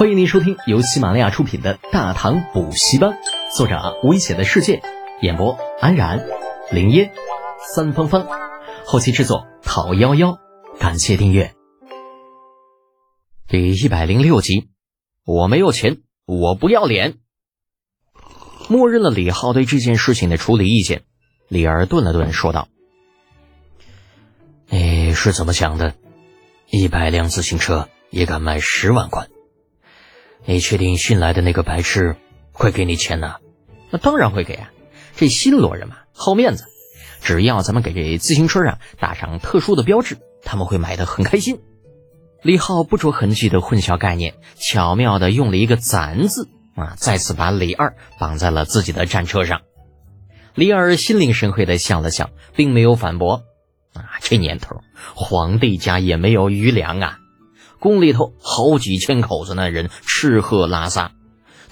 欢迎您收听由喜马拉雅出品的《大唐补习班》，作者危险的世界，演播安然、林烟、三芳芳，后期制作讨幺幺，感谢订阅。第一百零六集，我没有钱，我不要脸。默认了李浩对这件事情的处理意见，李儿顿了顿，说道：“你是怎么想的？一百辆自行车也敢卖十万块？”你确定新来的那个白痴会给你钱呢？那当然会给啊！这新罗人嘛，好面子，只要咱们给这自行车上打上特殊的标志，他们会买的很开心。李浩不着痕迹的混淆概念，巧妙的用了一个“攒”字啊，再次把李二绑在了自己的战车上。李二心领神会的笑了笑，并没有反驳。啊，这年头，皇帝家也没有余粮啊。宫里头好几千口子，那人吃喝拉撒，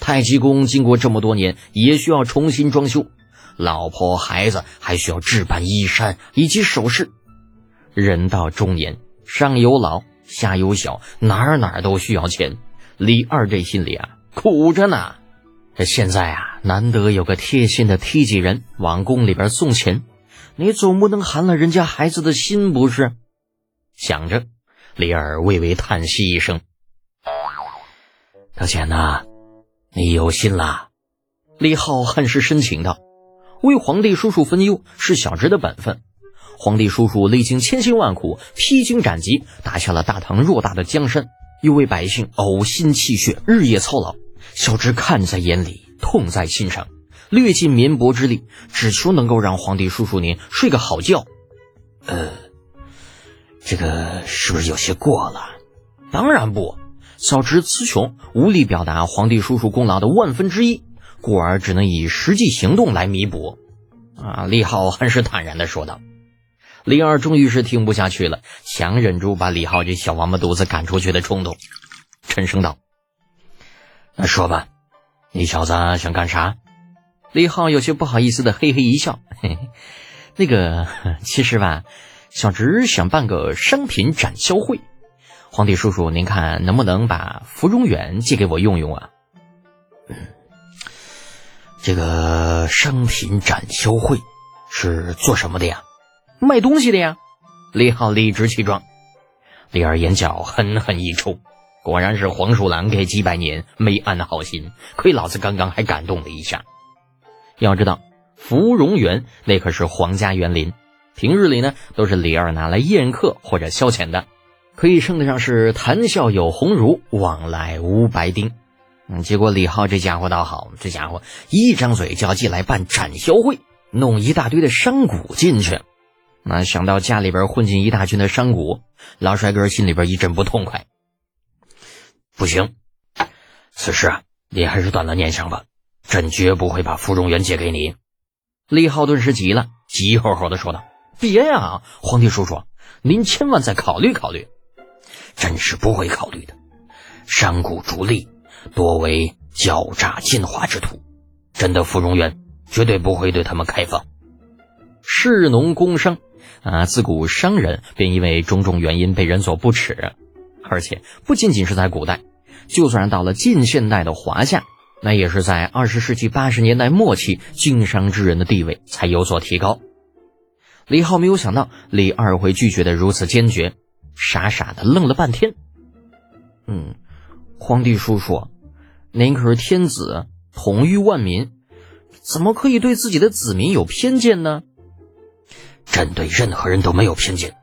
太极宫经过这么多年也需要重新装修，老婆孩子还需要置办衣衫以及首饰。人到中年，上有老，下有小，哪儿哪儿都需要钱。李二这心里啊苦着呢。这现在啊，难得有个贴心的梯级人往宫里边送钱，你总不能寒了人家孩子的心不是？想着。李二微微叹息一声：“德贤呐，你有心了。”李浩很是深情道：“为皇帝叔叔分忧是小侄的本分。皇帝叔叔历经千辛万苦，披荆斩棘，打下了大唐偌大的江山，又为百姓呕心泣血，日夜操劳。小侄看在眼里，痛在心上，略尽绵薄之力，只求能够让皇帝叔叔您睡个好觉。”呃。这个是不是有些过了？当然不，小侄词穷，无力表达皇帝叔叔功劳的万分之一，故而只能以实际行动来弥补。啊，李浩很是坦然的说道。李二终于是听不下去了，强忍住把李浩这小王八犊子赶出去的冲动，沉声道：“那说吧，你小子想干啥？”李浩有些不好意思的嘿嘿一笑：“嘿嘿，那个，其实吧。”小侄想办个商品展销会，皇帝叔叔，您看能不能把芙蓉园借给我用用啊？这个商品展销会是做什么的呀？卖东西的呀！李浩理直气壮。李二眼角狠狠一抽，果然是黄鼠狼给几百年没安好心，亏老子刚刚还感动了一下。要知道，芙蓉园那可是皇家园林。平日里呢，都是李二拿来宴客或者消遣的，可以称得上是谈笑有鸿儒，往来无白丁。嗯，结果李浩这家伙倒好，这家伙一张嘴就要进来办展销会，弄一大堆的商贾进去。那想到家里边混进一大群的商贾，老帅哥心里边一阵不痛快。不行，此事啊，你还是断了念想吧，朕绝不会把芙蓉园借给你。李浩顿时急了，急吼吼的说道。别呀，皇帝叔叔，您千万再考虑考虑。朕是不会考虑的。商贾逐利，多为狡诈奸猾之徒，朕的芙蓉园绝对不会对他们开放。士农工商啊，自古商人便因为种种原因被人所不齿，而且不仅仅是在古代，就算到了近现代的华夏，那也是在二十世纪八十年代末期，经商之人的地位才有所提高。李浩没有想到李二会拒绝的如此坚决，傻傻的愣了半天。嗯，皇帝叔叔，您可是天子，统御万民，怎么可以对自己的子民有偏见呢？朕对任何人都没有偏见，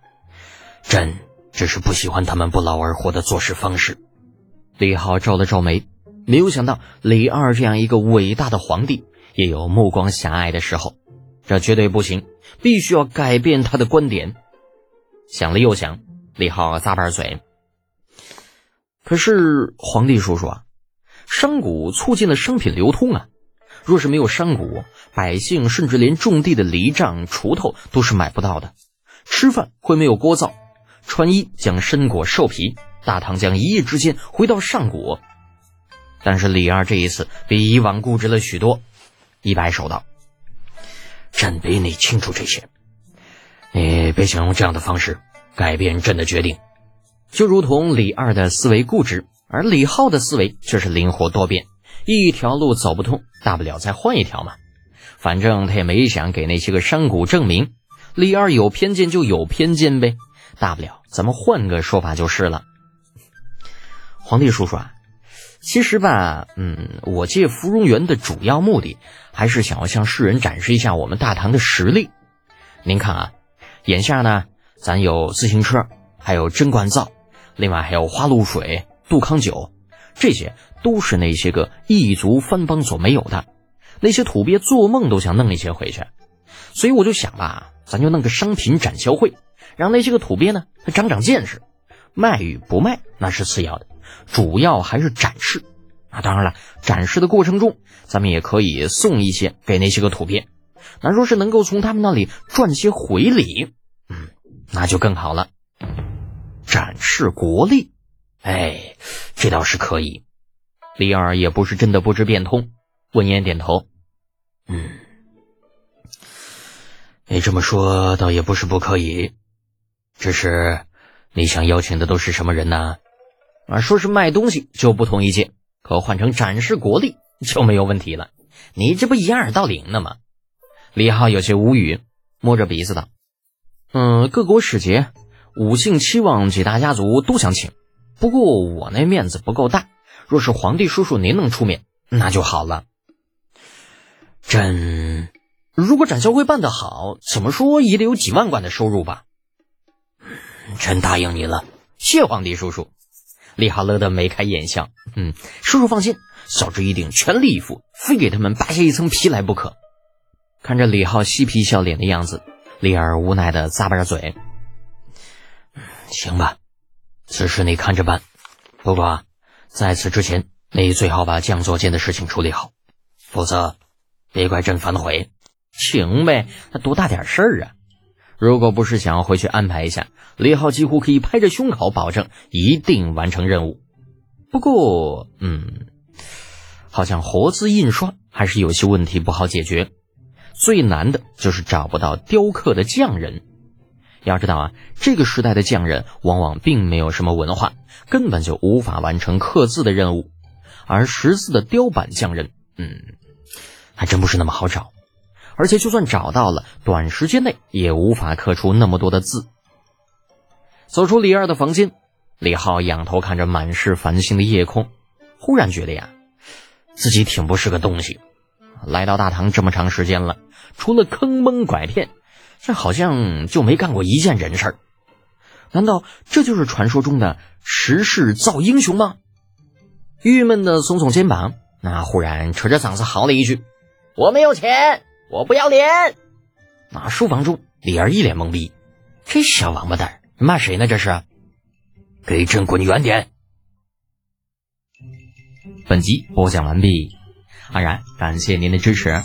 朕只是不喜欢他们不劳而获的做事方式。李浩皱了皱眉，没有想到李二这样一个伟大的皇帝也有目光狭隘的时候。这绝对不行，必须要改变他的观点。想了又想，李浩咂巴嘴。可是皇帝叔叔啊，商贾促进了商品流通啊，若是没有商贾，百姓甚至连种地的犁杖、锄头都是买不到的，吃饭会没有锅灶，穿衣将身裹兽皮，大唐将一夜之间回到上古。但是李二这一次比以往固执了许多，一摆手道。朕比你清楚这些，你别想用这样的方式改变朕的决定。就如同李二的思维固执，而李浩的思维却是灵活多变，一条路走不通，大不了再换一条嘛。反正他也没想给那些个山谷证明，李二有偏见就有偏见呗，大不了咱们换个说法就是了。皇帝叔叔啊，其实吧，嗯，我借芙蓉园的主要目的还是想要向世人展示一下我们大唐的实力。您看啊，眼下呢，咱有自行车，还有贞观皂，另外还有花露水、杜康酒，这些都是那些个异族藩邦所没有的。那些土鳖做梦都想弄一些回去，所以我就想吧，咱就弄个商品展销会，让那些个土鳖呢，他长长见识。卖与不卖那是次要的，主要还是展示。啊，当然了，展示的过程中，咱们也可以送一些给那些个土鳖。那若是能够从他们那里赚些回礼，嗯，那就更好了。展示国力，哎，这倒是可以。李二也不是真的不知变通，闻言点头。嗯，你这么说倒也不是不可以，只是你想邀请的都是什么人呢？啊说是卖东西就不同意见，可换成展示国力就没有问题了。你这不掩耳盗铃呢吗？李浩有些无语，摸着鼻子道：“嗯，各国使节、五姓七望几大家族都想请，不过我那面子不够大，若是皇帝叔叔您能出面，那就好了。”朕如果展销会办得好，怎么说也得有几万贯的收入吧？朕答应你了，谢皇帝叔叔。李浩乐得眉开眼笑，嗯，叔叔放心，小侄一定全力以赴，非给他们扒下一层皮来不可。看着李浩嬉皮笑脸的样子，李儿无奈的咂巴着嘴。行吧，此事你看着办。不过在此之前，你最好把将佐监的事情处理好，否则。别怪朕反悔，行呗，那多大点事儿啊！如果不是想要回去安排一下，李浩几乎可以拍着胸口保证一定完成任务。不过，嗯，好像活字印刷还是有些问题不好解决。最难的就是找不到雕刻的匠人。要知道啊，这个时代的匠人往往并没有什么文化，根本就无法完成刻字的任务。而识字的雕版匠人，嗯。还真不是那么好找，而且就算找到了，短时间内也无法刻出那么多的字。走出李二的房间，李浩仰头看着满是繁星的夜空，忽然觉得呀，自己挺不是个东西。来到大唐这么长时间了，除了坑蒙拐骗，这好像就没干过一件人事儿。难道这就是传说中的时势造英雄吗？郁闷的耸耸肩膀，那忽然扯着嗓子嚎了一句。我没有钱，我不要脸。那书房中，李儿一脸懵逼。这小王八蛋骂谁呢？这是？给朕滚远点！本集播讲完毕，安然感谢您的支持。